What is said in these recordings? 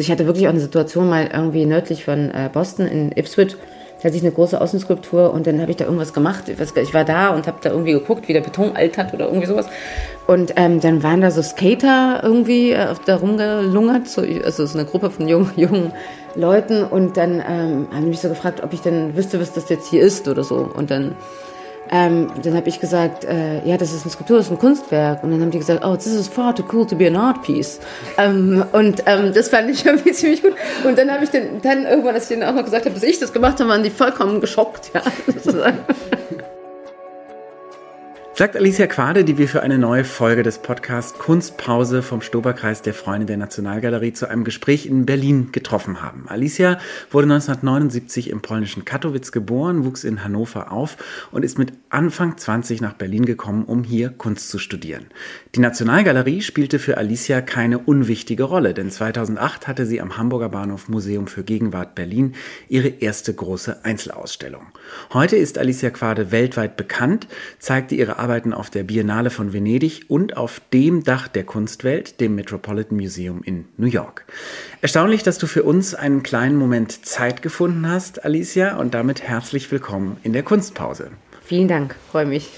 Ich hatte wirklich auch eine Situation mal irgendwie nördlich von äh, Boston in Ipswich. Da hatte ich eine große Außenskulptur und dann habe ich da irgendwas gemacht. Ich war da und habe da irgendwie geguckt, wie der Beton altert oder irgendwie sowas. Und ähm, dann waren da so Skater irgendwie äh, da rumgelungert, so, also so eine Gruppe von jungen, jungen Leuten. Und dann ähm, haben die mich so gefragt, ob ich denn wüsste, was das jetzt hier ist oder so. Und dann ähm, dann habe ich gesagt, äh, ja, das ist eine Skulptur, das ist ein Kunstwerk. Und dann haben die gesagt, oh, this is far too cool to be an art piece. Ähm, und ähm, das fand ich irgendwie ziemlich gut. Und dann habe ich den, dann irgendwann, als ich denen auch noch gesagt habe, dass ich das gemacht habe, waren die vollkommen geschockt. Ja. Sagt Alicia Quade, die wir für eine neue Folge des Podcasts Kunstpause vom Stoberkreis der Freunde der Nationalgalerie zu einem Gespräch in Berlin getroffen haben. Alicia wurde 1979 im polnischen Katowice geboren, wuchs in Hannover auf und ist mit Anfang 20 nach Berlin gekommen, um hier Kunst zu studieren. Die Nationalgalerie spielte für Alicia keine unwichtige Rolle, denn 2008 hatte sie am Hamburger Bahnhof Museum für Gegenwart Berlin ihre erste große Einzelausstellung. Heute ist Alicia Quade weltweit bekannt, zeigte ihre Arbeit Arbeiten auf der Biennale von Venedig und auf dem Dach der Kunstwelt, dem Metropolitan Museum in New York. Erstaunlich, dass du für uns einen kleinen Moment Zeit gefunden hast, Alicia, und damit herzlich willkommen in der Kunstpause. Vielen Dank, freue mich.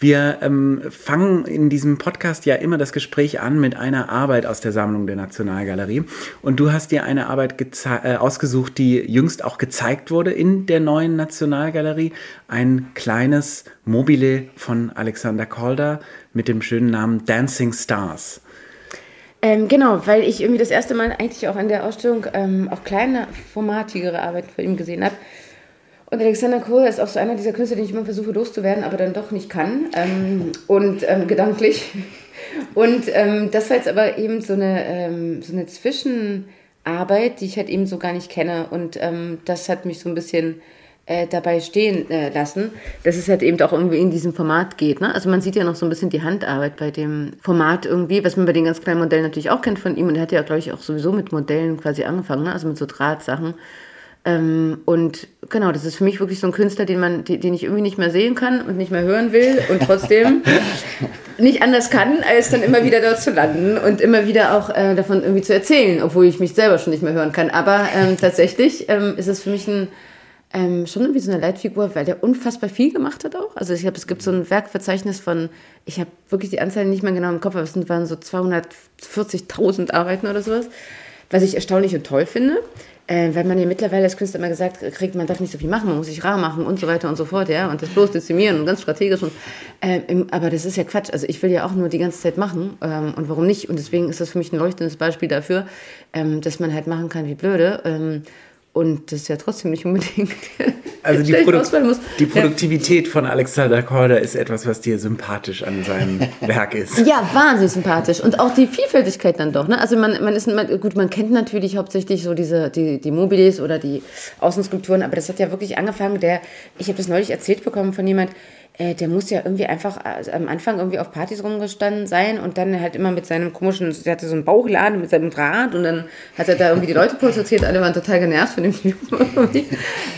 Wir ähm, fangen in diesem Podcast ja immer das Gespräch an mit einer Arbeit aus der Sammlung der Nationalgalerie. Und du hast dir eine Arbeit äh, ausgesucht, die jüngst auch gezeigt wurde in der neuen Nationalgalerie. Ein kleines Mobile von Alexander Calder mit dem schönen Namen Dancing Stars. Ähm, genau, weil ich irgendwie das erste Mal eigentlich auch in der Ausstellung ähm, auch kleine, formatigere Arbeiten von ihm gesehen habe. Und Alexander Kohl ist auch so einer dieser Künstler, den ich immer versuche loszuwerden, aber dann doch nicht kann. Ähm, und ähm, gedanklich. Und ähm, das war jetzt aber eben so eine, ähm, so eine Zwischenarbeit, die ich halt eben so gar nicht kenne. Und ähm, das hat mich so ein bisschen äh, dabei stehen äh, lassen, dass es halt eben auch irgendwie in diesem Format geht. Ne? Also man sieht ja noch so ein bisschen die Handarbeit bei dem Format irgendwie, was man bei den ganz kleinen Modellen natürlich auch kennt von ihm. Und er hat ja, glaube ich, auch sowieso mit Modellen quasi angefangen, ne? also mit so Drahtsachen. Ähm, und genau, das ist für mich wirklich so ein Künstler, den man, den ich irgendwie nicht mehr sehen kann und nicht mehr hören will und trotzdem nicht anders kann, als dann immer wieder dort zu landen und immer wieder auch äh, davon irgendwie zu erzählen, obwohl ich mich selber schon nicht mehr hören kann. Aber ähm, tatsächlich ähm, ist es für mich ein, ähm, schon irgendwie so eine Leitfigur, weil der unfassbar viel gemacht hat auch. Also ich habe, es gibt so ein Werkverzeichnis von, ich habe wirklich die Anzahl nicht mehr genau im Kopf, aber es waren so 240.000 Arbeiten oder sowas, was ich erstaunlich und toll finde äh, weil man ja mittlerweile als Künstler immer gesagt kriegt, man darf nicht so viel machen, man muss sich rar machen und so weiter und so fort, ja, und das bloß dezimieren und ganz strategisch und, äh, aber das ist ja Quatsch, also ich will ja auch nur die ganze Zeit machen ähm, und warum nicht? Und deswegen ist das für mich ein leuchtendes Beispiel dafür, ähm, dass man halt machen kann wie blöde ähm, und das ist ja trotzdem nicht unbedingt. Also die, Produ die Produktivität ja. von Alexander Korda ist etwas, was dir sympathisch an seinem Werk ist. Ja, wahnsinnig sympathisch. Und auch die Vielfältigkeit dann doch. Ne? Also man, man ist, man, gut, man kennt natürlich hauptsächlich so diese, die, die Mobiles oder die Außenskulpturen, aber das hat ja wirklich angefangen, der, ich habe das neulich erzählt bekommen von jemand, äh, der muss ja irgendwie einfach also am Anfang irgendwie auf Partys rumgestanden sein und dann halt immer mit seinem komischen, der hatte so einen Bauchladen mit seinem Draht und dann hat er da irgendwie die Leute porträtiert, alle waren total genervt von dem Typen.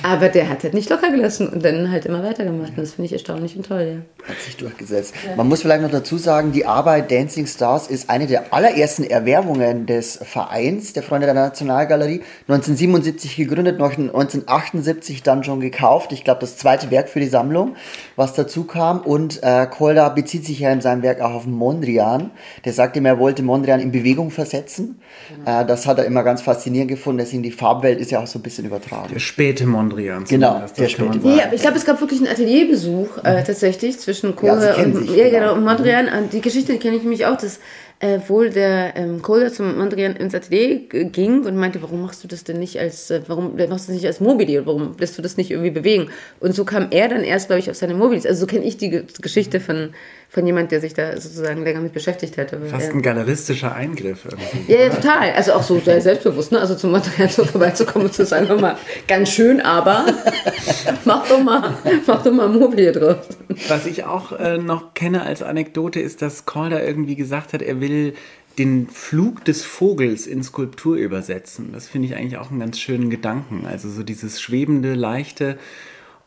Aber der hat halt nicht locker gelassen und dann halt immer weitergemacht und das finde ich erstaunlich und toll, ja. Hat sich durchgesetzt. Ja. Man muss vielleicht noch dazu sagen, die Arbeit Dancing Stars ist eine der allerersten Erwerbungen des Vereins der Freunde der Nationalgalerie. 1977 gegründet, 1978 dann schon gekauft. Ich glaube, das zweite Werk für die Sammlung, was dazu dazu kam. Und äh, Kolda bezieht sich ja in seinem Werk auch auf Mondrian. Der sagt ihm, er wollte Mondrian in Bewegung versetzen. Genau. Äh, das hat er immer ganz faszinierend gefunden. Deswegen die Farbwelt ist ja auch so ein bisschen übertragen. Der späte Mondrian. Genau, der späte aber ich glaube, es gab wirklich einen Atelierbesuch äh, tatsächlich zwischen Kolda ja, und, ja, genau, und Mondrian. Die Geschichte kenne ich nämlich auch. Das äh, wohl der ähm, Kohler zum Mondrian ins Atelier ging und meinte, warum machst du das denn nicht als, äh, warum machst du das nicht als Mobile? Warum lässt du das nicht irgendwie bewegen? Und so kam er dann erst, glaube ich, auf seine Mobiles. Also so kenne ich die Geschichte von von jemand, der sich da sozusagen länger mit beschäftigt hätte. Fast ein galeristischer Eingriff irgendwie. Ja, ja, total. Also auch so sehr selbstbewusst, ne? Also zum Material so vorbeizukommen und zu sagen, hör mal, ganz schön, aber mach doch mal, mach doch mal Mobil drauf. Was ich auch äh, noch kenne als Anekdote ist, dass Calder irgendwie gesagt hat, er will den Flug des Vogels in Skulptur übersetzen. Das finde ich eigentlich auch einen ganz schönen Gedanken. Also so dieses schwebende, leichte,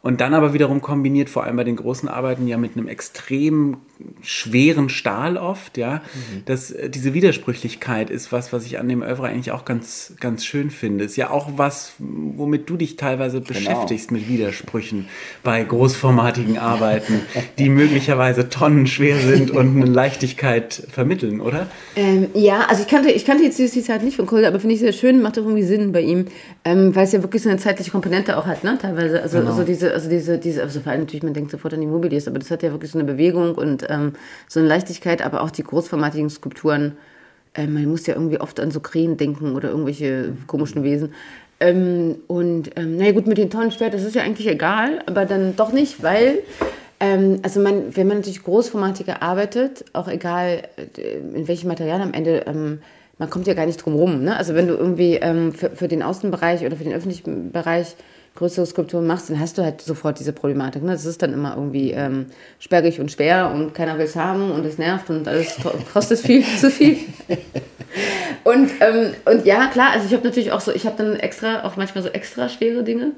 Und dann aber wiederum kombiniert, vor allem bei den großen Arbeiten, ja mit einem extrem schweren Stahl oft, ja. Mhm. Das, äh, diese Widersprüchlichkeit ist was, was ich an dem Oeuvre eigentlich auch ganz, ganz schön finde. Ist ja auch was, womit du dich teilweise genau. beschäftigst mit Widersprüchen bei großformatigen Arbeiten, die möglicherweise tonnenschwer sind und eine Leichtigkeit vermitteln, oder? Ähm, ja, also ich kannte, ich kannte jetzt die Zeit nicht von Kolder, aber finde ich sehr schön, macht auch irgendwie Sinn bei ihm, ähm, weil es ja wirklich so eine zeitliche Komponente auch hat, ne, teilweise. Also, genau. also diese, also diese, diese, also vor allem natürlich, man denkt sofort an die Immobilies, aber das hat ja wirklich so eine Bewegung und ähm, so eine Leichtigkeit, aber auch die großformatigen Skulpturen. Äh, man muss ja irgendwie oft an so Krähen denken oder irgendwelche komischen Wesen. Ähm, und ähm, naja gut, mit den Tonnenschwert, das ist ja eigentlich egal, aber dann doch nicht, weil ähm, also man, wenn man natürlich großformatiger arbeitet, auch egal äh, in welchem Material am Ende, ähm, man kommt ja gar nicht drum rum. Ne? Also wenn du irgendwie ähm, für, für den Außenbereich oder für den öffentlichen Bereich größere Skulpturen machst, dann hast du halt sofort diese Problematik. Ne? Das ist dann immer irgendwie ähm, sperrig und schwer und keiner will es haben und es nervt und alles kostet viel zu viel. Und, ähm, und ja, klar, also ich habe natürlich auch so, ich habe dann extra, auch manchmal so extra schwere Dinge,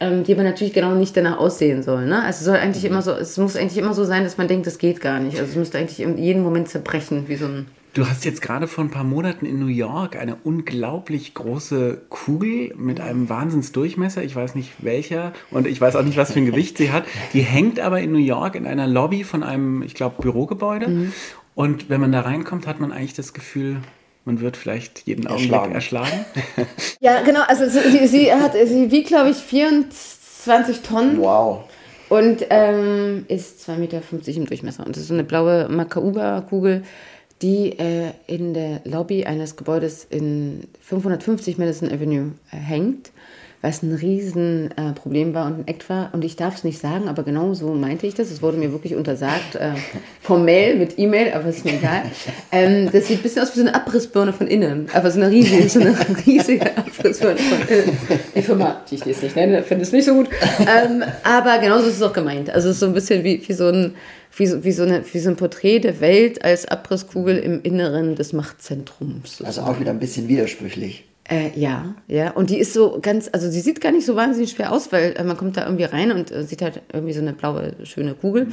ähm, die aber natürlich genau nicht danach aussehen sollen. Ne? Also es soll eigentlich mhm. immer so, es muss eigentlich immer so sein, dass man denkt, das geht gar nicht. Also es müsste eigentlich in jedem Moment zerbrechen, wie so ein Du hast jetzt gerade vor ein paar Monaten in New York eine unglaublich große Kugel mit einem Wahnsinnsdurchmesser, ich weiß nicht welcher und ich weiß auch nicht, was für ein Gewicht sie hat. Die hängt aber in New York in einer Lobby von einem, ich glaube, Bürogebäude. Mhm. Und wenn man da reinkommt, hat man eigentlich das Gefühl, man wird vielleicht jeden Augenblick erschlagen. Ja, genau. Also sie, sie hat, sie wiegt, glaube ich, 24 Tonnen. Wow. Und ähm, ist 2,50 Meter im Durchmesser. Und das ist so eine blaue Makauba-Kugel die äh, in der Lobby eines Gebäudes in 550 Madison Avenue äh, hängt, was ein Riesenproblem äh, war und ein Act war. Und ich darf es nicht sagen, aber genau so meinte ich das. Es wurde mir wirklich untersagt, äh, formell mit E-Mail, aber ist mir egal. Ähm, das sieht ein bisschen aus wie so eine Abrissbirne von innen, aber so eine riesige, so eine riesige Abrissbirne von innen. Die Firma, die ich jetzt nicht nenne, finde es nicht so gut. Ähm, aber genauso ist es auch gemeint. Also es ist so ein bisschen wie, wie so ein wie so, wie, so eine, wie so ein Porträt der Welt als Abrisskugel im Inneren des Machtzentrums. Sozusagen. Also auch wieder ein bisschen widersprüchlich. Äh, ja, ja. Und die ist so ganz, also sie sieht gar nicht so wahnsinnig schwer aus, weil äh, man kommt da irgendwie rein und äh, sieht halt irgendwie so eine blaue, schöne Kugel.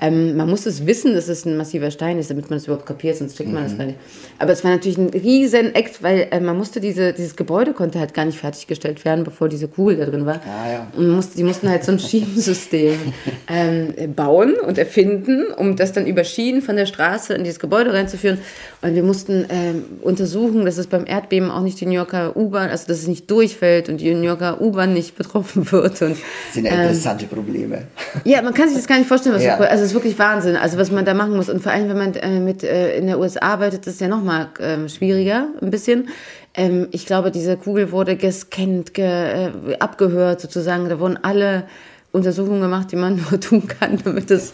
Ähm, man muss es wissen, dass es ein massiver Stein ist, damit man es überhaupt kapiert, sonst checkt man mhm. das gar nicht. Aber es war natürlich ein riesen Act, weil äh, man musste diese, dieses Gebäude konnte halt gar nicht fertiggestellt werden, bevor diese Kugel da drin war. Ah, ja. Und musste, die mussten halt so ein Schienensystem ähm, bauen und erfinden, um das dann über Schienen von der Straße in dieses Gebäude reinzuführen. Und wir mussten ähm, untersuchen, dass es beim Erdbeben auch nicht die New Yorker U-Bahn, also dass es nicht durchfällt und die New Yorker U-Bahn nicht betroffen wird. Und, das sind ja interessante ähm, Probleme. Ja, man kann sich das gar nicht vorstellen, ja. so, also es ist wirklich Wahnsinn, also was man da machen muss. Und vor allem, wenn man äh, mit äh, in der USA arbeitet, ist es ja nochmal äh, schwieriger, ein bisschen. Ähm, ich glaube, diese Kugel wurde gescannt, ge, äh, abgehört sozusagen. Da wurden alle Untersuchungen gemacht, die man nur tun kann, damit es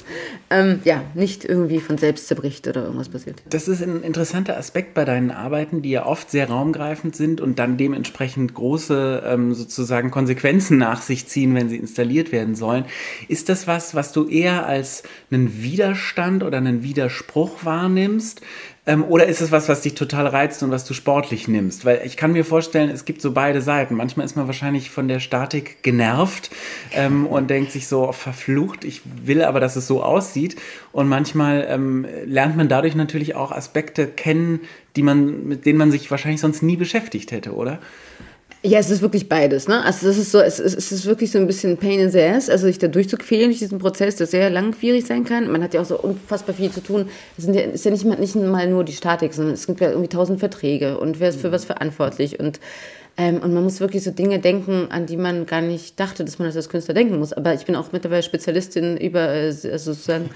ähm, ja, nicht irgendwie von selbst zerbricht oder irgendwas passiert. Das ist ein interessanter Aspekt bei deinen Arbeiten, die ja oft sehr raumgreifend sind und dann dementsprechend große ähm, sozusagen Konsequenzen nach sich ziehen, wenn sie installiert werden sollen. Ist das was, was du eher als einen Widerstand oder einen Widerspruch wahrnimmst? Ähm, oder ist es was, was dich total reizt und was du sportlich nimmst? Weil ich kann mir vorstellen, es gibt so beide Seiten. Manchmal ist man wahrscheinlich von der Statik genervt ähm, und denkt sich so, verflucht, ich will aber, dass es so aussieht. Und manchmal ähm, lernt man dadurch natürlich auch Aspekte kennen, die man, mit denen man sich wahrscheinlich sonst nie beschäftigt hätte, oder? Ja, es ist wirklich beides, ne? Also das ist so, es ist, es ist wirklich so ein bisschen Pain in the ass, also sich da durchzuquälen durch diesen Prozess, der sehr langwierig sein kann. Man hat ja auch so unfassbar viel zu tun. Es ja, ist ja nicht nicht mal nur die Statik, sondern es gibt ja irgendwie tausend Verträge und wer ist für was verantwortlich und ähm, und man muss wirklich so Dinge denken, an die man gar nicht dachte, dass man das als Künstler denken muss. Aber ich bin auch mittlerweile Spezialistin über äh, also sozusagen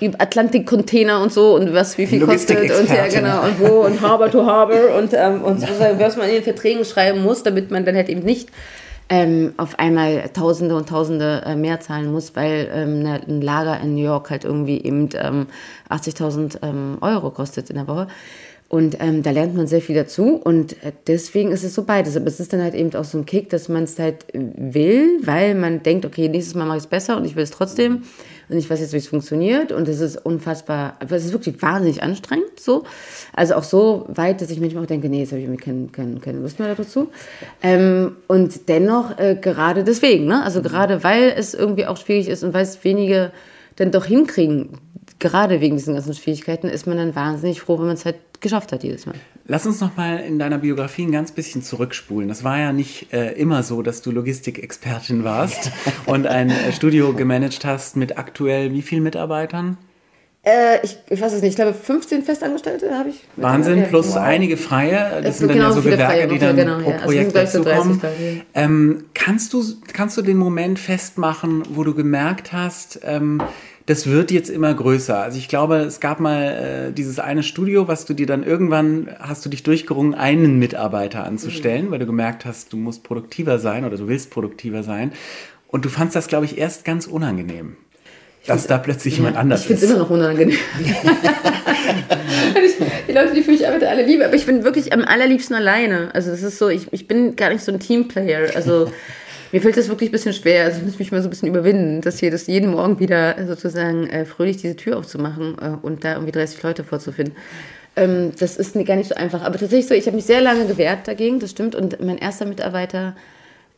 über Atlantik-Container und so und was wie viel kostet und ja genau und wo und Harbor to Harbor und, ähm, und sozusagen, was man in den Verträgen schreiben muss, damit man dann halt eben nicht ähm, auf einmal Tausende und Tausende äh, mehr zahlen muss, weil ähm, ne, ein Lager in New York halt irgendwie eben ähm, 80.000 ähm, Euro kostet in der Woche. Und ähm, da lernt man sehr viel dazu und äh, deswegen ist es so beides. Aber es ist dann halt eben auch so ein Kick, dass man es halt will, weil man denkt, okay, nächstes Mal mache ich es besser und ich will es trotzdem. und ich weiß jetzt, wie es funktioniert und es ist unfassbar, es ist wirklich wahnsinnig anstrengend so. Also auch so weit, dass ich manchmal auch denke, nee, jetzt habe ich irgendwie keine, keine, keine Lust mehr dazu. Ähm, und dennoch äh, gerade deswegen, ne? also gerade weil es irgendwie auch schwierig ist und weil es wenige dann doch hinkriegen, gerade wegen diesen ganzen Schwierigkeiten, ist man dann wahnsinnig froh, wenn man es halt geschafft hat jedes Mal. Lass uns noch mal in deiner Biografie ein ganz bisschen zurückspulen. Das war ja nicht äh, immer so, dass du Logistikexpertin warst und ein äh, Studio gemanagt hast mit aktuell wie vielen Mitarbeitern? Äh, ich, ich weiß es nicht, ich glaube 15 Festangestellte habe ich. Wahnsinn, plus wow. einige freie. Das sind dann ja so Gewerke, Freie, die dann genau, pro ja. Projekt also dazukommen. So ähm, kannst, du, kannst du den Moment festmachen, wo du gemerkt hast, ähm, das wird jetzt immer größer. Also ich glaube, es gab mal äh, dieses eine Studio, was du dir dann irgendwann hast du dich durchgerungen, einen Mitarbeiter anzustellen, mhm. weil du gemerkt hast, du musst produktiver sein oder du willst produktiver sein. Und du fandst das, glaube ich, erst ganz unangenehm. dass da plötzlich ja, jemand anders ich ist. Ich finde es immer noch unangenehm. die Leute, die für mich arbeiten, alle liebe, aber ich bin wirklich am allerliebsten alleine. Also das ist so, ich, ich bin gar nicht so ein Teamplayer. Also mir fällt das wirklich ein bisschen schwer. Also ich muss mich mal so ein bisschen überwinden, dass hier das jeden Morgen wieder sozusagen äh, fröhlich diese Tür aufzumachen äh, und da irgendwie 30 Leute vorzufinden. Ähm, das ist gar nicht so einfach. Aber tatsächlich so, ich habe mich sehr lange gewehrt dagegen, das stimmt. Und mein erster Mitarbeiter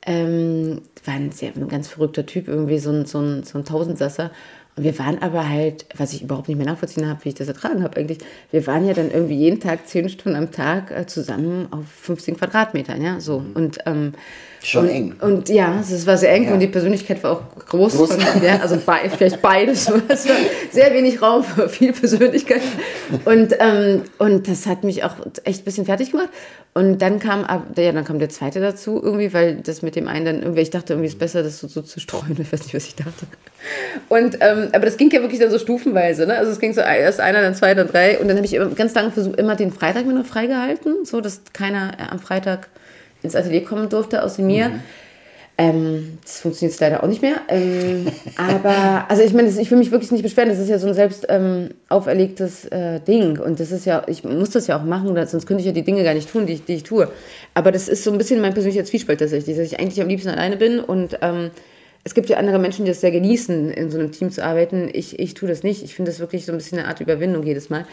ähm, war ein, sehr, ein ganz verrückter Typ, irgendwie so ein, so ein, so ein Tausendsasser. Und wir waren aber halt, was ich überhaupt nicht mehr nachvollziehen habe, wie ich das ertragen habe eigentlich, wir waren ja dann irgendwie jeden Tag zehn Stunden am Tag äh, zusammen auf 15 Quadratmetern, ja, so. Mhm. Und ähm, Schon und, eng. Und ja, es war sehr eng ja. und die Persönlichkeit war auch groß. groß. Von, ja, also be vielleicht beides. Es war sehr wenig Raum für viel Persönlichkeit. Und, ähm, und das hat mich auch echt ein bisschen fertig gemacht. Und dann kam, ja, dann kam der zweite dazu irgendwie, weil das mit dem einen dann irgendwie, ich dachte irgendwie ist besser, das so, so zu streuen. Ich weiß nicht, was ich dachte. Und, ähm, aber das ging ja wirklich dann so stufenweise. Ne? Also es ging so erst einer, dann zwei, dann drei. Und dann habe ich ganz lange versucht, immer den Freitag mir noch freigehalten, so dass keiner am Freitag ins Atelier kommen durfte, außer mir. Mhm. Ähm, das funktioniert jetzt leider auch nicht mehr. Ähm, aber, also ich meine, ich will mich wirklich nicht beschweren. Das ist ja so ein selbst ähm, auferlegtes äh, Ding. Und das ist ja, ich muss das ja auch machen, sonst könnte ich ja die Dinge gar nicht tun, die ich, die ich tue. Aber das ist so ein bisschen mein persönlicher Zwiespalt tatsächlich, dass ich eigentlich am liebsten alleine bin. Und ähm, es gibt ja andere Menschen, die das sehr genießen, in so einem Team zu arbeiten. Ich, ich tue das nicht. Ich finde das wirklich so ein bisschen eine Art Überwindung jedes Mal.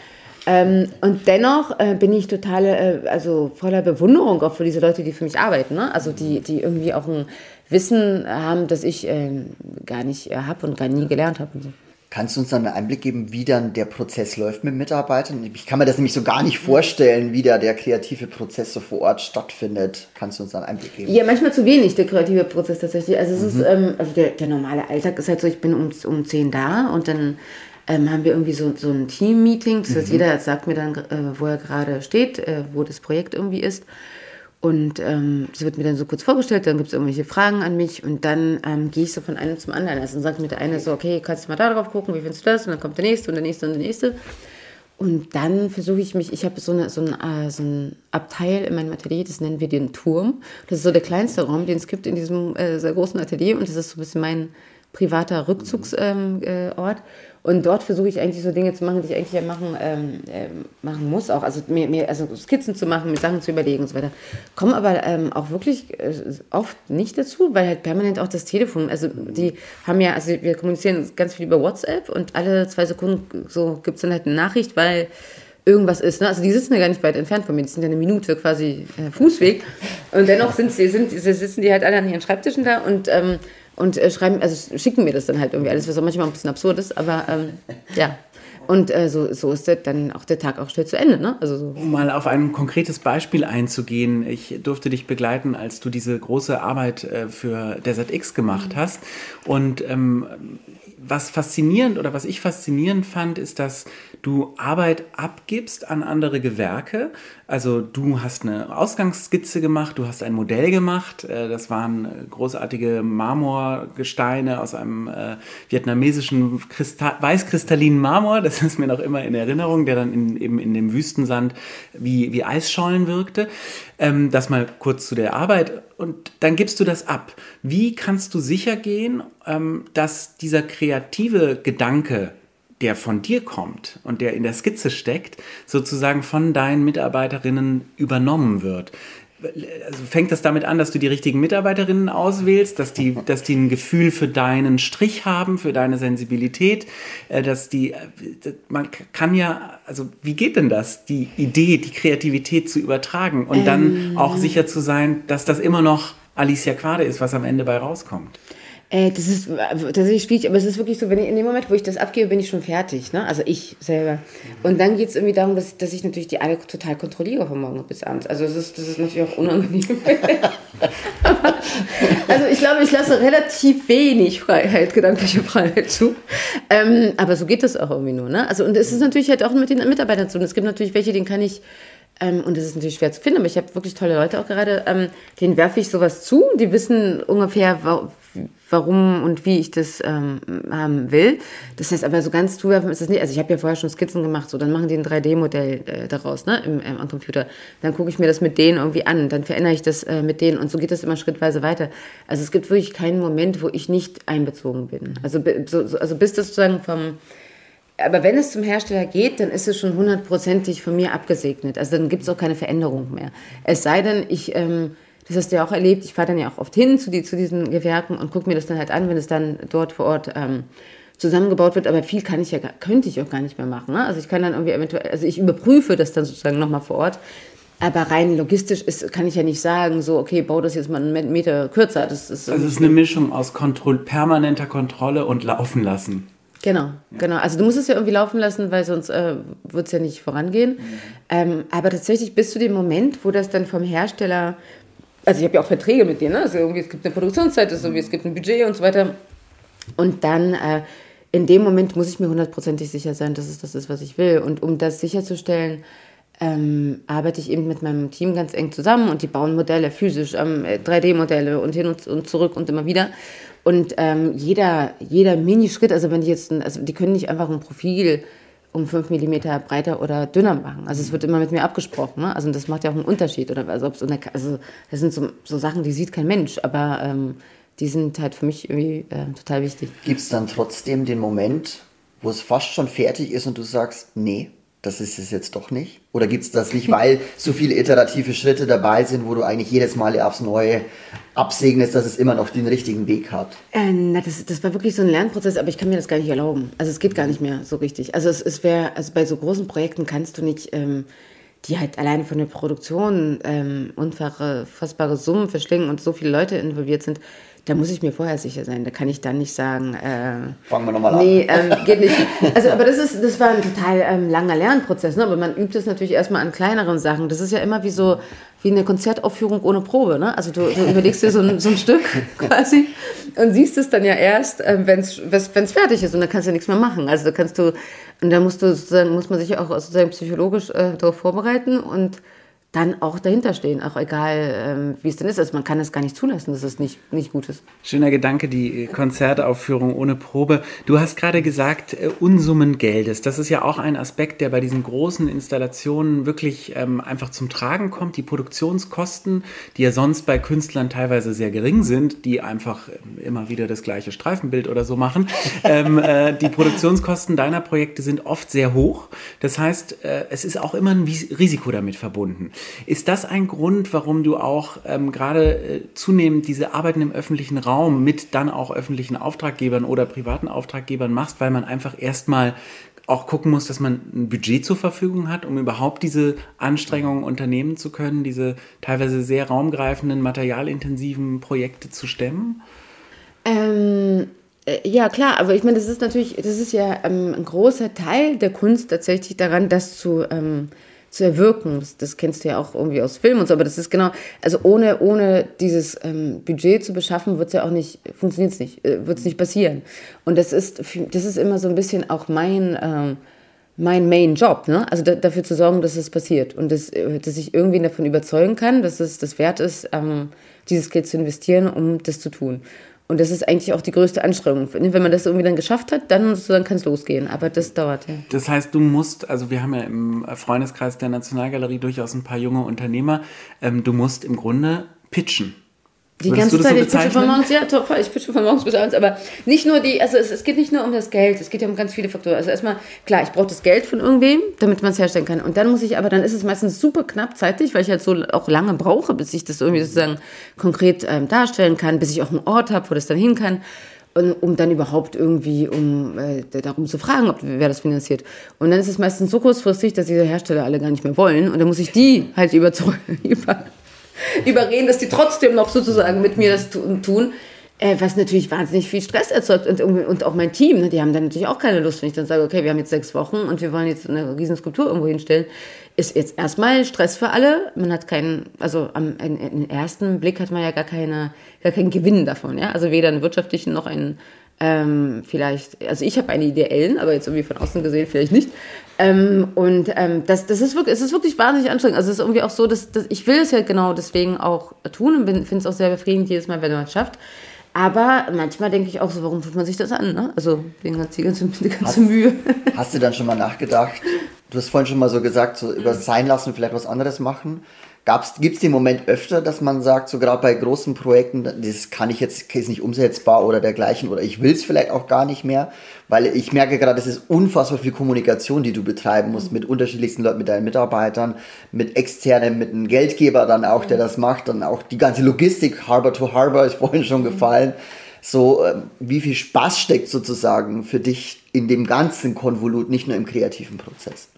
Ähm, und dennoch äh, bin ich total, äh, also voller Bewunderung auch für diese Leute, die für mich arbeiten. Ne? Also die, die irgendwie auch ein Wissen haben, das ich äh, gar nicht habe und gar nie gelernt habe. So. Kannst du uns dann einen Einblick geben, wie dann der Prozess läuft mit Mitarbeitern? Ich kann mir das nämlich so gar nicht vorstellen, wie da der kreative Prozess so vor Ort stattfindet. Kannst du uns dann einen Einblick geben? Ja, manchmal zu wenig, der kreative Prozess tatsächlich. Also, es mhm. ist, ähm, also der, der, normale Alltag ist halt so, ich bin um, um 10 da und dann ähm, haben wir irgendwie so, so ein Team-Meeting. Das heißt, mhm. jeder sagt mir dann, äh, wo er gerade steht, äh, wo das Projekt irgendwie ist. Und ähm, das wird mir dann so kurz vorgestellt, dann gibt es irgendwelche Fragen an mich und dann ähm, gehe ich so von einem zum anderen. Also dann sagt mir der eine so, okay, kannst du mal da drauf gucken, wie findest du das? Und dann kommt der nächste und der nächste und der nächste. Und dann versuche ich mich, ich habe so, eine, so, ein, äh, so ein Abteil in meinem Atelier, das nennen wir den Turm. Das ist so der kleinste Raum, den es gibt in diesem äh, sehr großen Atelier und das ist so ein bisschen mein privater Rückzugsort. Ähm, äh, und dort versuche ich eigentlich so Dinge zu machen, die ich eigentlich ja machen, ähm, äh, machen muss auch. Also mir, mir also Skizzen zu machen, mir Sachen zu überlegen und so weiter. Komme aber ähm, auch wirklich äh, oft nicht dazu, weil halt permanent auch das Telefon, also die haben ja, also wir kommunizieren ganz viel über WhatsApp und alle zwei Sekunden so gibt es dann halt eine Nachricht, weil irgendwas ist. Ne? Also die sitzen ja gar nicht weit entfernt von mir, die sind ja eine Minute quasi äh, Fußweg. Und dennoch sind sie, sind, sitzen die halt alle an ihren Schreibtischen da und ähm, und äh, schreiben, also schicken mir das dann halt irgendwie alles, was auch manchmal ein bisschen absurd ist, aber ähm, ja. Und äh, so, so ist dann auch der Tag auch schnell zu Ende. Ne? Also so. Um mal auf ein konkretes Beispiel einzugehen. Ich durfte dich begleiten, als du diese große Arbeit äh, für Desert X gemacht mhm. hast. Und ähm, was faszinierend oder was ich faszinierend fand, ist, dass du Arbeit abgibst an andere Gewerke. Also du hast eine Ausgangsskizze gemacht, du hast ein Modell gemacht. Äh, das waren großartige Marmorgesteine aus einem äh, vietnamesischen Kristall, weißkristallinen Marmor. Das ist mir noch immer in Erinnerung, der dann in, eben in dem Wüstensand wie, wie Eisschollen wirkte. Ähm, das mal kurz zu der Arbeit. Und dann gibst du das ab. Wie kannst du sicher gehen, ähm, dass dieser kreative Gedanke, der von dir kommt und der in der Skizze steckt, sozusagen von deinen Mitarbeiterinnen übernommen wird. also fängt das damit an, dass du die richtigen Mitarbeiterinnen auswählst, dass die, dass die ein Gefühl für deinen Strich haben, für deine Sensibilität, äh, dass die, äh, man kann ja, also wie geht denn das, die Idee, die Kreativität zu übertragen und ähm. dann auch sicher zu sein, dass das immer noch Alicia Quade ist, was am Ende bei rauskommt? Äh, das ist tatsächlich schwierig, aber es ist wirklich so, wenn ich in dem Moment, wo ich das abgebe, bin ich schon fertig. Ne? Also ich selber. Und dann geht es irgendwie darum, dass, dass ich natürlich die alle total kontrolliere von morgen bis abends. Also das ist, das ist natürlich auch unangenehm. also ich glaube, ich lasse relativ wenig Freiheit, gedankliche Freiheit zu. Ähm, aber so geht das auch irgendwie nur. Ne? Also und es ist natürlich halt auch mit den Mitarbeitern zu. Und es gibt natürlich welche, denen kann ich ähm, und das ist natürlich schwer zu finden, aber ich habe wirklich tolle Leute auch gerade, ähm, denen werfe ich sowas zu, die wissen ungefähr, warum und wie ich das ähm, haben will. Das heißt aber so ganz zuwerfen ist das nicht. Also ich habe ja vorher schon Skizzen gemacht, so dann machen die ein 3D-Modell äh, daraus ne, im, im, am Computer. Dann gucke ich mir das mit denen irgendwie an, dann verändere ich das äh, mit denen und so geht das immer schrittweise weiter. Also es gibt wirklich keinen Moment, wo ich nicht einbezogen bin. Also, so, also bis das sozusagen vom aber wenn es zum Hersteller geht, dann ist es schon hundertprozentig von mir abgesegnet. Also dann gibt es auch keine Veränderung mehr. Es sei denn, ich ähm, das hast du ja auch erlebt, ich fahre dann ja auch oft hin zu, die, zu diesen Gewerken und gucke mir das dann halt an, wenn es dann dort vor Ort ähm, zusammengebaut wird, aber viel kann ich ja, könnte ich auch gar nicht mehr machen. Ne? Also ich kann dann irgendwie eventuell, also ich überprüfe das dann sozusagen nochmal vor Ort, aber rein logistisch ist, kann ich ja nicht sagen, so, okay, bau das jetzt mal einen Meter kürzer. Das ist also es ist eine Mischung aus Kontroll, permanenter Kontrolle und laufen lassen. Genau, ja. genau. Also du musst es ja irgendwie laufen lassen, weil sonst äh, wird es ja nicht vorangehen. Mhm. Ähm, aber tatsächlich bis zu dem Moment, wo das dann vom Hersteller also ich habe ja auch Verträge mit denen, ne? also irgendwie, es gibt eine Produktionszeit, also es gibt ein Budget und so weiter. Und dann äh, in dem Moment muss ich mir hundertprozentig sicher sein, dass es das ist, was ich will. Und um das sicherzustellen, ähm, arbeite ich eben mit meinem Team ganz eng zusammen und die bauen Modelle physisch, ähm, 3D-Modelle und hin und, und, zurück und immer wieder. Und ähm, jeder, jeder Minischritt, also wenn die jetzt, ein, also die können nicht einfach ein Profil um 5 mm breiter oder dünner machen. Also es wird immer mit mir abgesprochen. Ne? Also das macht ja auch einen Unterschied. Oder also, so eine, also das sind so, so, Sachen, die sieht kein Mensch, aber ähm, die sind halt für mich irgendwie äh, total wichtig. Gibt es dann trotzdem den Moment, wo es fast schon fertig ist und du sagst, nee, das ist es jetzt doch nicht? Oder gibt es das nicht, weil so viele iterative Schritte dabei sind, wo du eigentlich jedes Mal aufs Neue absegnest, dass es immer noch den richtigen Weg hat? Äh, na, das, das war wirklich so ein Lernprozess, aber ich kann mir das gar nicht erlauben. Also es geht gar nicht mehr so richtig. Also es, es wäre, also bei so großen Projekten kannst du nicht, ähm, die halt alleine von der Produktion ähm, unfassbare Summen verschlingen und so viele Leute involviert sind, da muss ich mir vorher sicher sein. Da kann ich dann nicht sagen. Äh, Fangen wir nochmal an. Nee, ähm, geht nicht. Also, aber das ist, das war ein total ähm, langer Lernprozess. Ne? Aber man übt es natürlich erstmal an kleineren Sachen. Das ist ja immer wie so wie eine Konzertaufführung ohne Probe. Ne? Also du, du überlegst dir so ein, so ein Stück quasi und siehst es dann ja erst, äh, wenn es fertig ist und dann kannst du ja nichts mehr machen. Also da kannst du und da musst du muss man sich ja auch sozusagen psychologisch äh, darauf vorbereiten und dann auch dahinter stehen, auch egal, ähm, wie es denn ist. Also man kann es gar nicht zulassen, dass es nicht, nicht gut ist. Schöner Gedanke, die Konzertaufführung ohne Probe. Du hast gerade gesagt, äh, Unsummen Geldes. Das ist ja auch ein Aspekt, der bei diesen großen Installationen wirklich ähm, einfach zum Tragen kommt. Die Produktionskosten, die ja sonst bei Künstlern teilweise sehr gering sind, die einfach ähm, immer wieder das gleiche Streifenbild oder so machen. ähm, äh, die Produktionskosten deiner Projekte sind oft sehr hoch. Das heißt, äh, es ist auch immer ein Risiko damit verbunden. Ist das ein Grund, warum du auch ähm, gerade äh, zunehmend diese Arbeiten im öffentlichen Raum mit dann auch öffentlichen Auftraggebern oder privaten Auftraggebern machst, weil man einfach erstmal auch gucken muss, dass man ein Budget zur Verfügung hat, um überhaupt diese Anstrengungen unternehmen zu können, diese teilweise sehr raumgreifenden, materialintensiven Projekte zu stemmen? Ähm, äh, ja, klar, aber ich meine, das ist natürlich, das ist ja ähm, ein großer Teil der Kunst tatsächlich daran, das zu, ähm, zu erwirken. Das, das, kennst du ja auch irgendwie aus Filmen und so, aber das ist genau, also ohne, ohne dieses ähm, Budget zu beschaffen, wird es ja auch nicht, funktioniert es nicht, äh, wird es nicht passieren. Und das ist, das ist immer so ein bisschen auch mein, ähm, mein Main Job, ne? Also da, dafür zu sorgen, dass es passiert und das, äh, dass ich irgendwie davon überzeugen kann, dass es das wert ist, ähm, dieses Geld zu investieren, um das zu tun. Und das ist eigentlich auch die größte Anstrengung. Wenn man das irgendwie dann geschafft hat, dann, dann kann es losgehen. Aber das dauert ja. Das heißt, du musst, also wir haben ja im Freundeskreis der Nationalgalerie durchaus ein paar junge Unternehmer, ähm, du musst im Grunde pitchen. Die Würdest ganze Zeit, so ich pitche von morgens, ja, top, ich pitche von morgens bis abends, aber nicht nur die, also es, es geht nicht nur um das Geld, es geht ja um ganz viele Faktoren. Also erstmal, klar, ich brauche das Geld von irgendwem, damit man es herstellen kann. Und dann muss ich, aber dann ist es meistens super knapp zeitlich, weil ich halt so auch lange brauche, bis ich das irgendwie sozusagen konkret ähm, darstellen kann, bis ich auch einen Ort habe, wo das dann hin kann. Und, um dann überhaupt irgendwie um äh, darum zu fragen, ob wer das finanziert. Und dann ist es meistens so kurzfristig, dass diese Hersteller alle gar nicht mehr wollen. Und dann muss ich die halt überzeugen, über, überreden, dass die trotzdem noch sozusagen mit mir das tu- tun. Äh, was natürlich wahnsinnig viel Stress erzeugt und, und auch mein Team, ne, die haben dann natürlich auch keine Lust, wenn ich dann sage, okay, wir haben jetzt sechs Wochen und wir wollen jetzt eine riesen Skulptur irgendwo hinstellen, ist jetzt erstmal Stress für alle. Man hat keinen, also am in, in ersten Blick hat man ja gar keine, gar keinen Gewinn davon, ja, also weder einen wirtschaftlichen noch einen ähm, vielleicht, also ich habe einen ideellen, aber jetzt irgendwie von außen gesehen vielleicht nicht. Ähm, und ähm, das, das ist wirklich, es ist wirklich wahnsinnig anstrengend. Also es ist irgendwie auch so, dass, dass ich will es ja genau deswegen auch tun und finde es auch sehr befriedigend jedes Mal, wenn man es schafft. Aber manchmal denke ich auch so, warum tut man sich das an? Ne? Also die ganze, die ganze, ganze Mühe. Hast du dann schon mal nachgedacht? Du hast vorhin schon mal so gesagt, so über sein lassen, vielleicht was anderes machen. Gibt es den Moment öfter, dass man sagt, so gerade bei großen Projekten, das kann ich jetzt, ist nicht umsetzbar oder dergleichen oder ich will es vielleicht auch gar nicht mehr, weil ich merke gerade, das ist unfassbar viel Kommunikation, die du betreiben musst mit unterschiedlichsten Leuten, mit deinen Mitarbeitern, mit externen, mit einem Geldgeber dann auch, der das macht, dann auch die ganze Logistik, Harbor to Harbor ist vorhin schon gefallen. So, ähm, wie viel Spaß steckt sozusagen für dich in dem ganzen Konvolut, nicht nur im kreativen Prozess?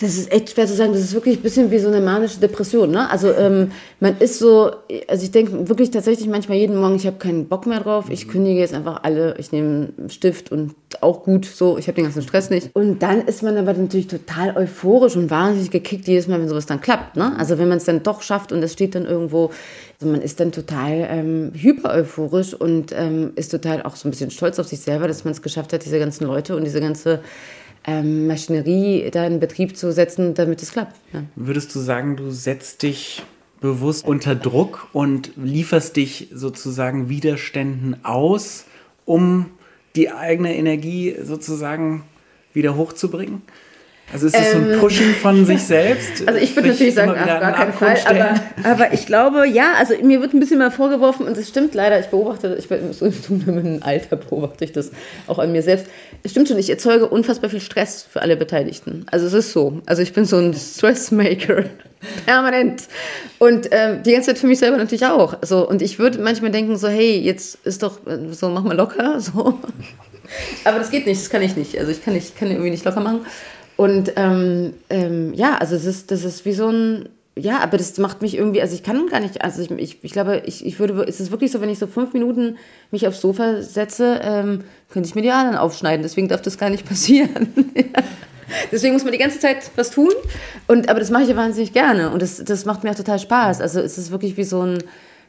Das ist echt schwer zu sagen. Das ist wirklich ein bisschen wie so eine manische Depression. Ne? Also ähm, man ist so, also ich denke wirklich tatsächlich manchmal jeden Morgen, ich habe keinen Bock mehr drauf. Ich kündige jetzt einfach alle. Ich nehme einen Stift und auch gut so. Ich habe den ganzen Stress nicht. Und dann ist man aber natürlich total euphorisch und wahnsinnig gekickt jedes Mal, wenn sowas dann klappt. Ne? Also wenn man es dann doch schafft und es steht dann irgendwo, also man ist dann total ähm, hyper euphorisch und ähm, ist total auch so ein bisschen stolz auf sich selber, dass man es geschafft hat, diese ganzen Leute und diese ganze ähm, Maschinerie da in Betrieb zu setzen, damit es klappt. Ja. Würdest du sagen, du setzt dich bewusst unter Druck und lieferst dich sozusagen Widerständen aus, um die eigene Energie sozusagen wieder hochzubringen? Also ist das so ein Pushen von sich selbst? Ähm, Also ich würde natürlich sagen, wieder gar einen keinen Fall, aber, aber ich glaube, ja, also mir wird ein bisschen mal vorgeworfen und es stimmt leider, ich beobachte, ich bin so im Alter beobachte ich das auch an mir selbst. Es stimmt schon, ich erzeuge unfassbar viel Stress für alle Beteiligten. Also es ist so. Also ich bin so ein Stressmaker. Permanent. Und ähm, die ganze Zeit für mich selber natürlich auch. So, und ich würde manchmal denken, so, hey, jetzt ist doch, äh, so, mach mal locker. So. Aber das geht nicht, das kann ich nicht. Also ich kann, nicht, kann irgendwie nicht locker machen. Und ähm, ähm, ja, also es ist, das ist wie so ein, ja, aber das macht mich irgendwie, also ich kann gar nicht, also ich, ich, ich glaube, ich, ich würde, ist es wirklich so, wenn ich so fünf Minuten mich aufs Sofa setze, ähm, könnte ich mir die Adern aufschneiden. Deswegen darf das gar nicht passieren. Deswegen muss man die ganze Zeit was tun. Und, aber das mache ich ja wahnsinnig gerne. Und das, das macht mir auch total Spaß. Also es ist wirklich wie so ein,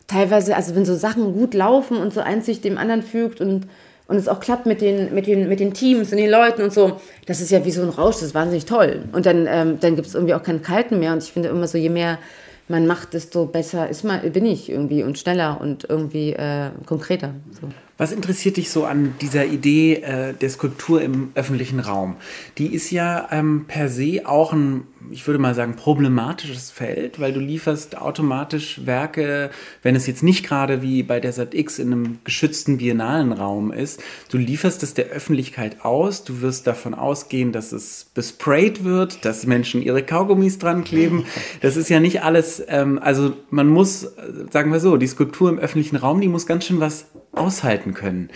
teilweise, also wenn so Sachen gut laufen und so eins sich dem anderen fügt und, und es auch klappt mit den, mit, den, mit den Teams und den Leuten und so, das ist ja wie so ein Rausch, das ist wahnsinnig toll. Und dann, ähm, dann gibt es irgendwie auch keinen Kalten mehr. Und ich finde immer so, je mehr man macht, desto besser ist man, bin ich irgendwie und schneller und irgendwie äh, konkreter. So. Was interessiert dich so an dieser Idee äh, der Skulptur im öffentlichen Raum? Die ist ja ähm, per se auch ein, ich würde mal sagen, problematisches Feld, weil du lieferst automatisch Werke, wenn es jetzt nicht gerade wie bei der ZX in einem geschützten biennalen Raum ist, du lieferst es der Öffentlichkeit aus, du wirst davon ausgehen, dass es besprayt wird, dass Menschen ihre Kaugummis dran kleben. Das ist ja nicht alles, ähm, also man muss, äh, sagen wir so, die Skulptur im öffentlichen Raum, die muss ganz schön was aushalten können.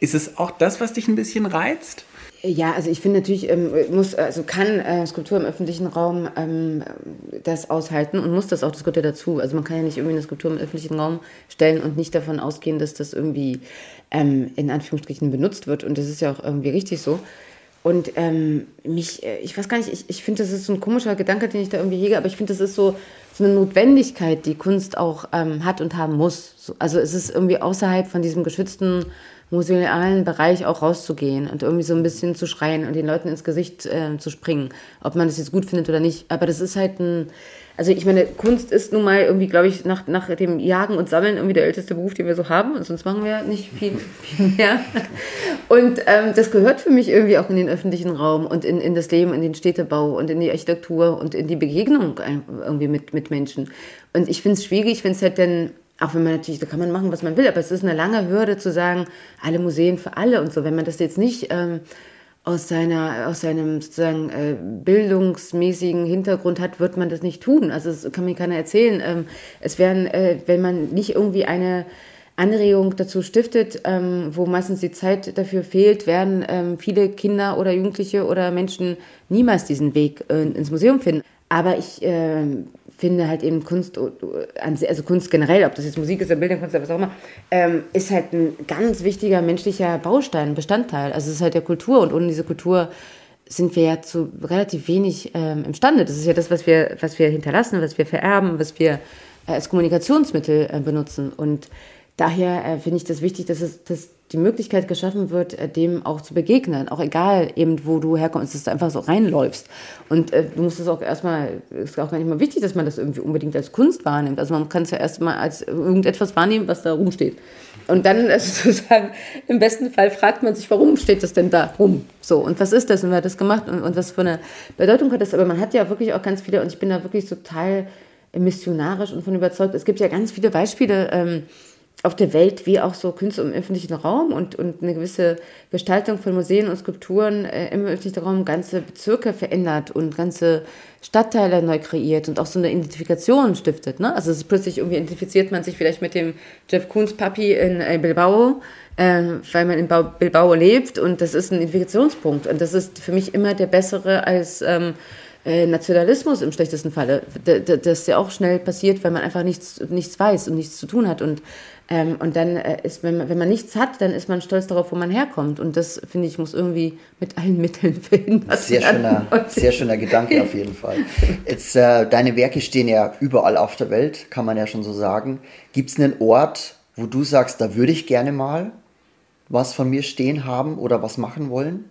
Ist es auch das, was dich ein bisschen reizt? Ja, also ich finde natürlich, ähm, muss, also kann äh, Skulptur im öffentlichen Raum ähm, das aushalten und muss das auch, das gehört ja dazu. Also man kann ja nicht irgendwie eine Skulptur im öffentlichen Raum stellen und nicht davon ausgehen, dass das irgendwie ähm, in Anführungsstrichen benutzt wird. Und das ist ja auch irgendwie richtig so. Und ähm, mich, äh, ich weiß gar nicht, ich, ich finde, das ist so ein komischer Gedanke, den ich da irgendwie hege, aber ich finde, das ist so, so eine Notwendigkeit, die Kunst auch ähm, hat und haben muss. So, also es ist irgendwie außerhalb von diesem geschützten musealen Bereich auch rauszugehen und irgendwie so ein bisschen zu schreien und den Leuten ins Gesicht äh, zu springen, ob man das jetzt gut findet oder nicht. Aber das ist halt ein, also ich meine, Kunst ist nun mal irgendwie, glaube ich, nach, nach dem Jagen und Sammeln irgendwie der älteste Beruf, den wir so haben. Und sonst machen wir nicht viel, viel mehr. Und ähm, das gehört für mich irgendwie auch in den öffentlichen Raum und in, in das Leben, in den Städtebau und in die Architektur und in die Begegnung irgendwie mit, mit Menschen. Und ich finde es schwierig, wenn es halt dann auch wenn man natürlich, da kann man machen, was man will, aber es ist eine lange Hürde zu sagen, alle Museen für alle und so. Wenn man das jetzt nicht ähm, aus, seiner, aus seinem sozusagen äh, bildungsmäßigen Hintergrund hat, wird man das nicht tun. Also es kann mir keiner erzählen. Ähm, es werden, äh, wenn man nicht irgendwie eine Anregung dazu stiftet, ähm, wo meistens die Zeit dafür fehlt, werden ähm, viele Kinder oder Jugendliche oder Menschen niemals diesen Weg äh, ins Museum finden. Aber ich äh, finde halt eben Kunst, also Kunst generell, ob das jetzt Musik ist oder Bildungskunst oder was auch immer, ähm, ist halt ein ganz wichtiger menschlicher Baustein, Bestandteil. Also es ist halt der Kultur und ohne diese Kultur sind wir ja zu relativ wenig ähm, imstande. Das ist ja das, was wir, was wir hinterlassen, was wir vererben, was wir äh, als Kommunikationsmittel äh, benutzen. Und daher äh, finde ich das wichtig, dass es dass die Möglichkeit geschaffen wird, äh, dem auch zu begegnen. Auch egal, eben wo du herkommst, dass du einfach so reinläufst. Und äh, du musst es auch erstmal, ist auch gar nicht mal wichtig, dass man das irgendwie unbedingt als Kunst wahrnimmt. Also man kann es ja erstmal als irgendetwas wahrnehmen, was da rumsteht. Und dann äh, sozusagen, im besten Fall fragt man sich, warum steht das denn da rum? So, und was ist das? Und wer hat das gemacht? Und, und was für eine Bedeutung hat das? Aber man hat ja wirklich auch ganz viele, und ich bin da wirklich total missionarisch und von überzeugt. Es gibt ja ganz viele Beispiele, ähm, auf der Welt wie auch so Künste im öffentlichen Raum und, und eine gewisse Gestaltung von Museen und Skulpturen äh, im öffentlichen Raum ganze Bezirke verändert und ganze Stadtteile neu kreiert und auch so eine Identifikation stiftet. Ne? Also plötzlich irgendwie identifiziert man sich vielleicht mit dem Jeff Koons Papi in äh, Bilbao, äh, weil man in Bilbao lebt und das ist ein Identifikationspunkt und das ist für mich immer der bessere als ähm, äh, Nationalismus im schlechtesten Falle, das ja auch schnell passiert, weil man einfach nichts, nichts weiß und nichts zu tun hat und ähm, und dann äh, ist, wenn man, wenn man nichts hat, dann ist man stolz darauf, wo man herkommt. Und das, finde ich, muss irgendwie mit allen Mitteln verhindert sehr werden. Schöner, sehr schöner Gedanke auf jeden Fall. Jetzt, äh, deine Werke stehen ja überall auf der Welt, kann man ja schon so sagen. Gibt es einen Ort, wo du sagst, da würde ich gerne mal was von mir stehen haben oder was machen wollen?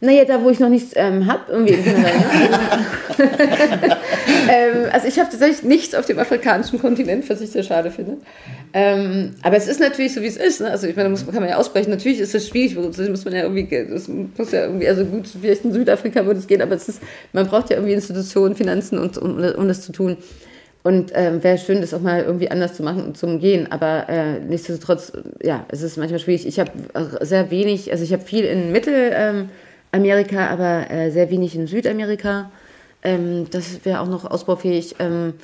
Naja, da wo ich noch nichts ähm, habe, irgendwie im Kanada. ähm, also ich habe tatsächlich nichts auf dem afrikanischen Kontinent, was ich sehr schade finde. Ähm, aber es ist natürlich so, wie es ist. Ne? Also ich meine, da muss, kann man ja ausbrechen. Natürlich ist es schwierig, das muss man ja irgendwie, das muss ja irgendwie, also gut, vielleicht in Südafrika würde es gehen, aber es ist, man braucht ja irgendwie Institutionen, Finanzen, und, um, um das zu tun. Und ähm, wäre schön, das auch mal irgendwie anders zu machen und zu umgehen. Aber äh, nichtsdestotrotz, ja, es ist manchmal schwierig. Ich habe sehr wenig, also ich habe viel in Mittel. Ähm, Amerika, aber äh, sehr wenig in Südamerika. Ähm, das wäre auch noch ausbaufähig. Ähm,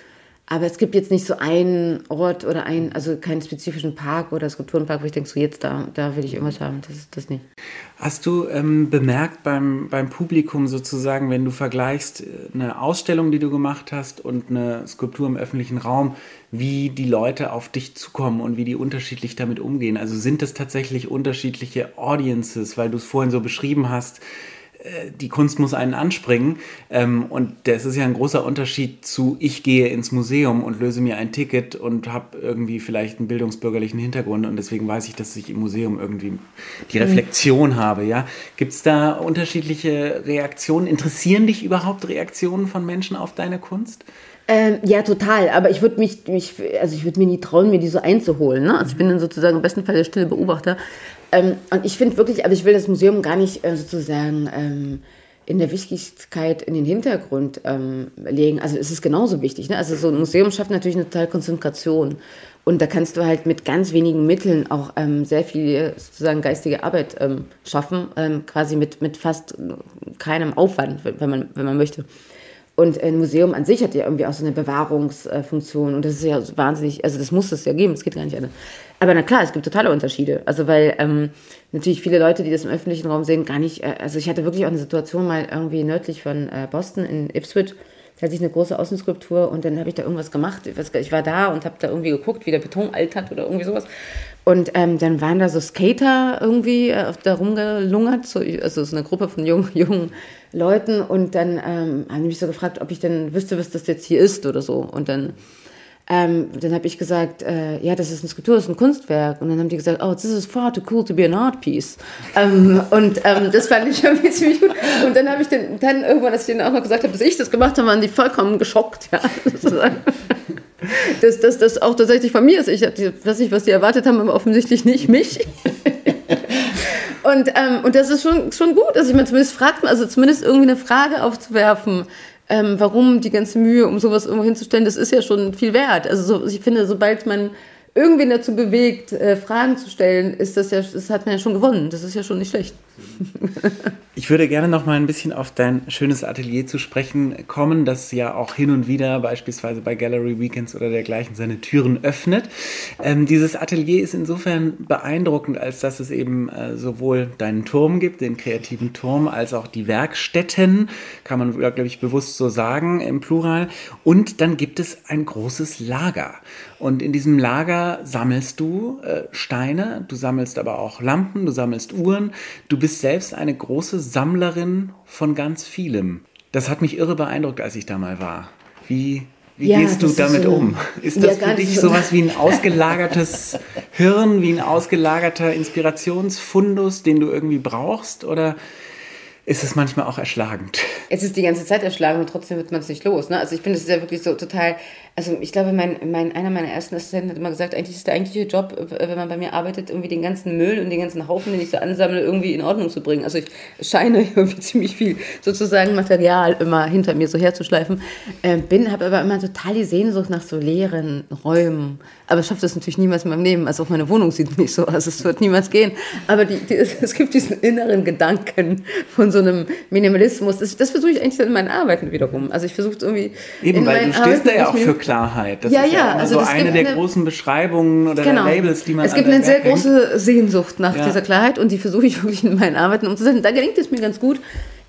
aber es gibt jetzt nicht so einen Ort oder einen, also keinen spezifischen Park oder Skulpturenpark, wo ich denke, so jetzt da, da will ich irgendwas haben. Das ist das nicht. Hast du ähm, bemerkt beim, beim Publikum sozusagen, wenn du vergleichst äh, eine Ausstellung, die du gemacht hast und eine Skulptur im öffentlichen Raum, wie die Leute auf dich zukommen und wie die unterschiedlich damit umgehen? Also sind das tatsächlich unterschiedliche Audiences, weil du es vorhin so beschrieben hast? Äh, die Kunst muss einen anspringen. Ähm, und das ist ja ein großer Unterschied zu, ich gehe ins Museum und löse mir ein Ticket und habe irgendwie vielleicht einen bildungsbürgerlichen Hintergrund und deswegen weiß ich, dass ich im Museum irgendwie die Reflexion mhm. habe. Ja? Gibt es da unterschiedliche Reaktionen? Interessieren dich überhaupt Reaktionen von Menschen auf deine Kunst? Ähm, ja, total. Aber ich würde mich, mich, also ich würde mir nie trauen, mir die so einzuholen. Ne? Also ich bin dann sozusagen im besten Fall der stille Beobachter. Ähm, und ich finde wirklich, also ich will das Museum gar nicht äh, sozusagen ähm, in der Wichtigkeit in den Hintergrund ähm, legen. Also es ist genauso wichtig. Ne? Also so ein Museum schafft natürlich eine totale Konzentration. Und da kannst du halt mit ganz wenigen Mitteln auch ähm, sehr viel sozusagen geistige Arbeit ähm, schaffen, ähm, quasi mit, mit fast keinem Aufwand, wenn man, wenn man möchte. Und ein Museum an sich hat ja irgendwie auch so eine Bewahrungsfunktion. Und das ist ja wahnsinnig, also das muss es ja geben, es geht gar nicht anders. Aber na klar, es gibt totale Unterschiede. Also weil ähm, natürlich viele Leute, die das im öffentlichen Raum sehen, gar nicht, äh, also ich hatte wirklich auch eine Situation mal irgendwie nördlich von äh, Boston in Ipswich, da hatte ich eine große Außenskulptur und dann habe ich da irgendwas gemacht. Ich war da und habe da irgendwie geguckt, wie der Beton altert oder irgendwie sowas. Und ähm, dann waren da so Skater irgendwie äh, da rumgelungert, so, also so eine Gruppe von jungen, jungen Leuten. Und dann ähm, haben die mich so gefragt, ob ich denn wüsste, was das jetzt hier ist oder so. Und dann ähm, dann habe ich gesagt, äh, ja, das ist eine Skulptur, das ist ein Kunstwerk. Und dann haben die gesagt, oh, this is far too cool to be an art piece. Ähm, und ähm, das fand ich irgendwie ziemlich gut. Und dann habe ich den, dann irgendwann, als ich denen auch noch gesagt habe, dass ich das gemacht habe, waren die vollkommen geschockt. Ja, dass das, das auch tatsächlich von mir ist. Ich weiß nicht, was die erwartet haben, aber offensichtlich nicht mich. und, ähm, und das ist schon, schon gut. Also ich meine, zumindest fragt also zumindest irgendwie eine Frage aufzuwerfen ähm, warum die ganze Mühe, um sowas irgendwo hinzustellen, das ist ja schon viel wert. Also so, ich finde, sobald man irgendwen dazu bewegt, äh, Fragen zu stellen, ist das ja, das hat man ja schon gewonnen. Das ist ja schon nicht schlecht. Ich würde gerne noch mal ein bisschen auf dein schönes Atelier zu sprechen kommen, das ja auch hin und wieder beispielsweise bei Gallery Weekends oder dergleichen seine Türen öffnet. Ähm, dieses Atelier ist insofern beeindruckend, als dass es eben äh, sowohl deinen Turm gibt, den kreativen Turm, als auch die Werkstätten, kann man, glaube ich, bewusst so sagen im Plural. Und dann gibt es ein großes Lager. Und in diesem Lager sammelst du äh, Steine, du sammelst aber auch Lampen, du sammelst Uhren. Du bist selbst eine große Sammlerin von ganz vielem. Das hat mich irre beeindruckt, als ich da mal war. Wie, wie ja, gehst du damit so, um? Ist das ja, für dich so sowas wie ein ausgelagertes Hirn, wie ein ausgelagerter Inspirationsfundus, den du irgendwie brauchst? Oder ist es manchmal auch erschlagend? Es ist die ganze Zeit erschlagend und trotzdem wird man es nicht los. Ne? Also ich bin, das ist ja wirklich so total also ich glaube, mein, mein, einer meiner ersten Assistenten hat immer gesagt, eigentlich ist der eigentliche Job, wenn man bei mir arbeitet, irgendwie den ganzen Müll und den ganzen Haufen, den ich so ansammle, irgendwie in Ordnung zu bringen. Also ich scheine irgendwie ziemlich viel sozusagen Material immer hinter mir so herzuschleifen. Äh, bin, habe aber immer total die Sehnsucht nach so leeren Räumen. Aber ich schaffe das natürlich niemals in meinem Leben. Also auch meine Wohnung sieht nicht so aus. Es wird niemals gehen. Aber die, die, es gibt diesen inneren Gedanken von so einem Minimalismus. Das, das versuche ich eigentlich in meinen Arbeiten wiederum. Also ich versuche irgendwie. Eben, weil du stehst Arbeiten, da ja auch für Klarheit. Das ja, ist ja, ja also so eine der eine, großen Beschreibungen oder genau. Labels, die man Es gibt eine sehr große Sehnsucht nach ja. dieser Klarheit und die versuche ich wirklich in meinen Arbeiten umzusetzen. Da gelingt es mir ganz gut.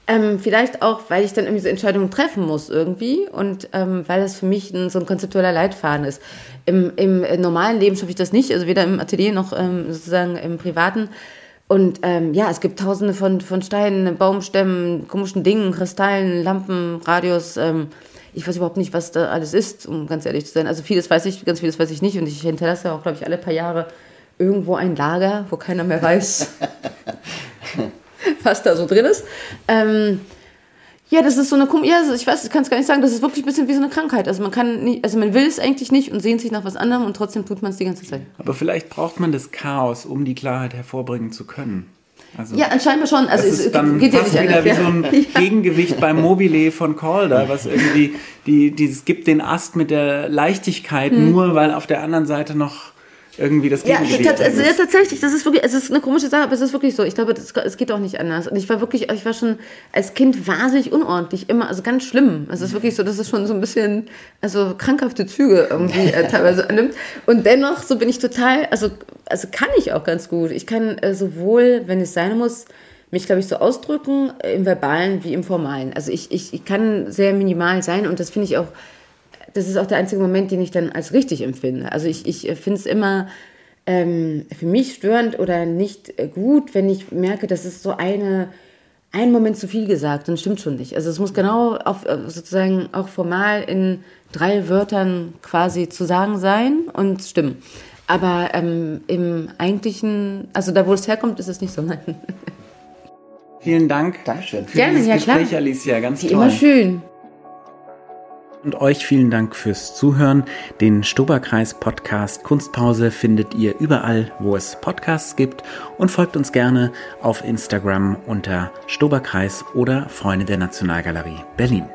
Ähm, vielleicht auch, weil ich dann irgendwie so Entscheidungen treffen muss irgendwie und ähm, weil das für mich ein, so ein konzeptueller Leitfaden ist. Im, Im, normalen Leben schaffe ich das nicht, also weder im Atelier noch ähm, sozusagen im Privaten. Und ähm, ja, es gibt tausende von, von Steinen, Baumstämmen, komischen Dingen, Kristallen, Lampen, Radios. Ähm, ich weiß überhaupt nicht, was da alles ist, um ganz ehrlich zu sein. Also vieles weiß ich, ganz vieles weiß ich nicht. Und ich hinterlasse auch, glaube ich, alle paar Jahre irgendwo ein Lager, wo keiner mehr weiß, was da so drin ist. Ähm, ja, das ist so eine, ja, ich weiß, ich kann es gar nicht sagen, das ist wirklich ein bisschen wie so eine Krankheit. Also man kann nicht, also man will es eigentlich nicht und sehnt sich nach was anderem und trotzdem tut man es die ganze Zeit. Aber vielleicht braucht man das Chaos, um die Klarheit hervorbringen zu können. Also, ja, anscheinend schon. Also es, ist dann geht ja nicht wieder anders. wie so ein ja. Gegengewicht beim Mobile von Calder, was irgendwie, die, die, es gibt den Ast mit der Leichtigkeit hm. nur, weil auf der anderen Seite noch irgendwie das Gegengewicht ja, also, ja, tatsächlich, das ist wirklich, es ist eine komische Sache, aber es ist wirklich so. Ich glaube, das, es geht auch nicht anders. Und ich war wirklich, ich war schon als Kind wahnsinnig unordentlich, immer, also ganz schlimm. Es ist wirklich so, dass es schon so ein bisschen, also krankhafte Züge irgendwie äh, teilweise annimmt. Und dennoch, so bin ich total, also, also kann ich auch ganz gut. Ich kann äh, sowohl, wenn es sein muss, mich, glaube ich, so ausdrücken, äh, im Verbalen wie im Formalen. Also ich, ich, ich kann sehr minimal sein und das finde ich auch das ist auch der einzige Moment, den ich dann als richtig empfinde. Also ich, ich finde es immer ähm, für mich störend oder nicht gut, wenn ich merke, das ist so eine, ein Moment zu viel gesagt, dann stimmt schon nicht. Also es muss genau auf, äh, sozusagen auch formal in drei Wörtern quasi zu sagen sein und stimmen. Aber ähm, im eigentlichen, also da, wo es herkommt, ist es nicht so. Nein. Vielen Dank Dankeschön. für Gerne, dieses ja, Gespräch, klar. Alicia. Ganz Wie toll. immer schön. Und euch vielen Dank fürs Zuhören. Den Stoberkreis Podcast Kunstpause findet ihr überall, wo es Podcasts gibt und folgt uns gerne auf Instagram unter Stoberkreis oder Freunde der Nationalgalerie Berlin.